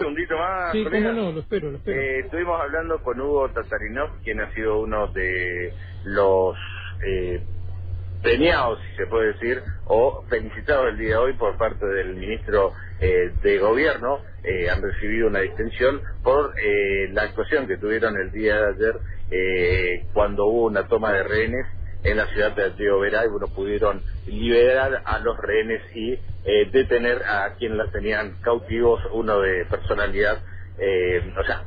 segundito más. Sí, cómo no, lo espero, lo espero. Eh, estuvimos hablando con Hugo Tatarinov, quien ha sido uno de los eh, premiados, si se puede decir, o felicitados el día de hoy por parte del ministro eh, de Gobierno. Eh, han recibido una distinción por eh, la actuación que tuvieron el día de ayer eh, cuando hubo una toma de rehenes en la ciudad de Río Verá y bueno, pudieron liberar a los rehenes y eh, detener a quienes las tenían cautivos, uno de personalidad, eh, o sea,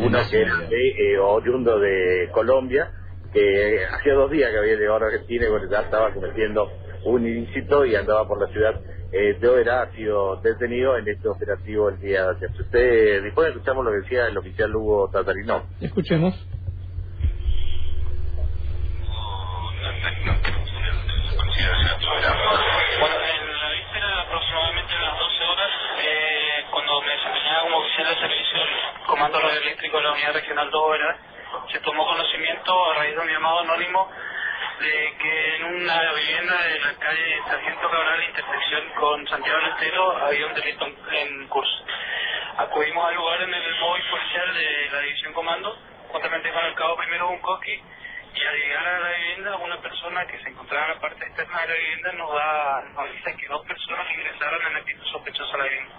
uno que era de, eh, oriundo de Colombia, que hacía dos días que había llegado a Argentina y bueno, ya estaba cometiendo un ilícito y andaba por la ciudad eh, de Oberá, ha sido detenido en este operativo el día de ayer. Usted después escuchamos lo que decía el oficial Hugo Tatarino. Escuchemos. Comando Radioeléctrico de la Unidad Regional 2 ¿verdad? se tomó conocimiento a raíz de un llamado anónimo de que en una vivienda de la calle Sargento Cabral, intersección con Santiago del Estero, había un delito en- curso. Acudimos al lugar en el móvil policial de la División Comando, juntamente con el cabo primero Bunkoski, y al llegar a la vivienda, una persona que se encontraba en la parte externa de la vivienda nos da nos dice que dos personas ingresaron en actitud sospechosa a la vivienda.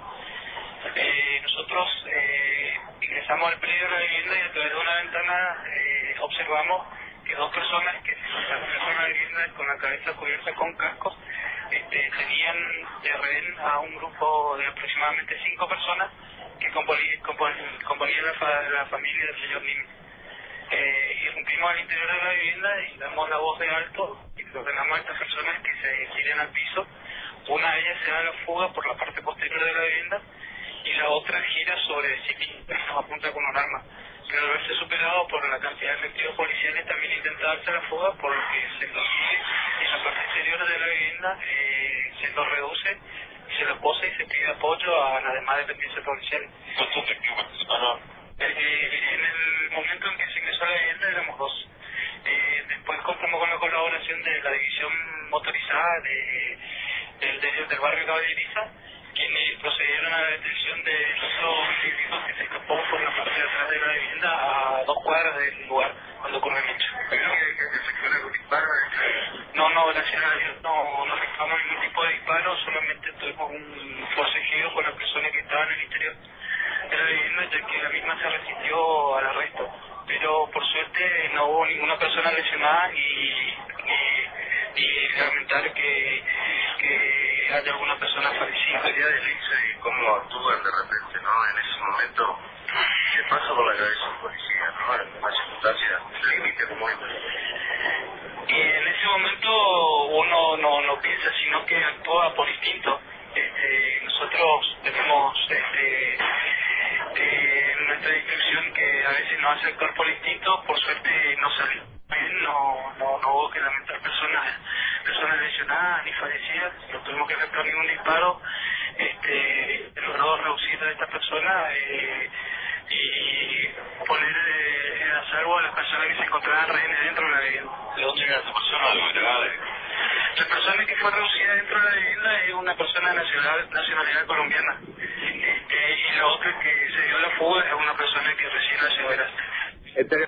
Eh, nosotros eh, ingresamos al predio de la vivienda y a través de una ventana eh, observamos que dos personas que se encontraban en la vivienda con la cabeza cubierta con cascos este, tenían de rehén a un grupo de aproximadamente cinco personas que componían la, fa- la familia del señor. Eh, irrumpimos al interior de la vivienda y damos la voz de alto y ordenamos a estas personas que se tiren al piso. Una de ellas se da la fuga por la parte posterior de la vivienda y la otra gira sobre sí misma apunta con un arma. Pero al verse superado por la cantidad de efectivos policiales también intenta darse la fuga por lo que se consigue en la parte exterior de la vivienda eh, se lo reduce se lo posa y se pide apoyo a las demás dependencias policiales. ¿Cuántos efectivos participaron? Eh, en el momento en que se ingresó a la vivienda éramos dos. Eh, después contamos con la colaboración de la división motorizada de, del, del barrio Caballeriza, quienes procedieron a la detención de otro individuo que se escapó por la parte de atrás de la vivienda a dos cuadras del lugar cuando ocurrió el hecho. No, no, gracias a Dios no, no reclamamos ningún tipo de disparo, solamente tuvimos un forcejeo con la persona que estaba en el interior de la vivienda, ya que la misma se resistió al arresto. Pero por suerte no hubo ninguna persona lesionada ni, ni lamentar que, haya alguna persona fallecida. Sería y cómo actúan de repente, ¿no? En ese momento, ¿qué pasa por la cabeza de un policía, ¿no? En una circunstancia límite como esta. Y en ese momento uno no, no piensa, sino que actúa por instinto. Este, nosotros tenemos este, eh, en nuestra descripción que a veces nos hace actuar por instinto, por suerte no salió bien, no, no, no hubo que lamentar personas, personas lesionadas ni fallecidas, no tuvimos que efectuar ningún disparo, este, logró reducir a esta persona eh, y poner eh, a salvo a las personas que se encontraban rehenes dentro de la vivienda. ¿De dónde viene esa persona? La persona que fue reducida dentro de la vivienda es una persona de nacionalidad, nacionalidad colombiana. Este, y la otra que se dio la fuga es una persona que recién nació de Este